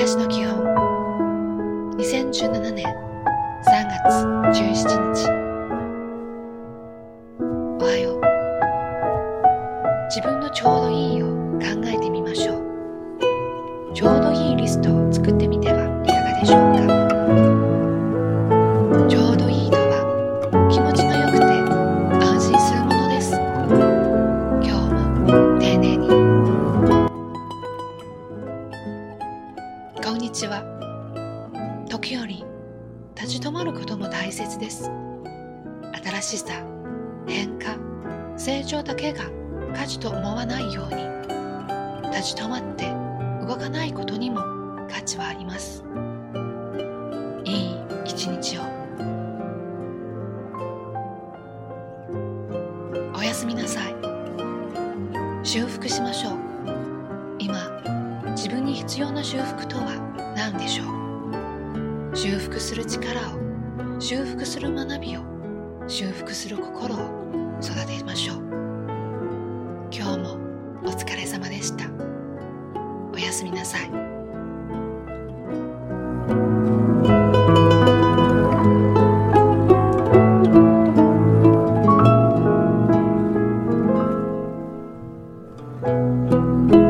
暮らしの基本2017年3月17日。おはよう。自分のちょうどいいを考えてみましょう。ちょうどいいリストを作ってみちは時折立ち止まることも大切です。新しさ変化成長だけが価値と思わないように立ち止まって動かないことにも価値はあります。いい一日を。おやすみなさい。修復しましょう。今自分に必要な修復とはうでしょう？修復する力を修復する学びを修復する心を育てましょう。今日もお疲れ様でした。おやすみなさい。うん。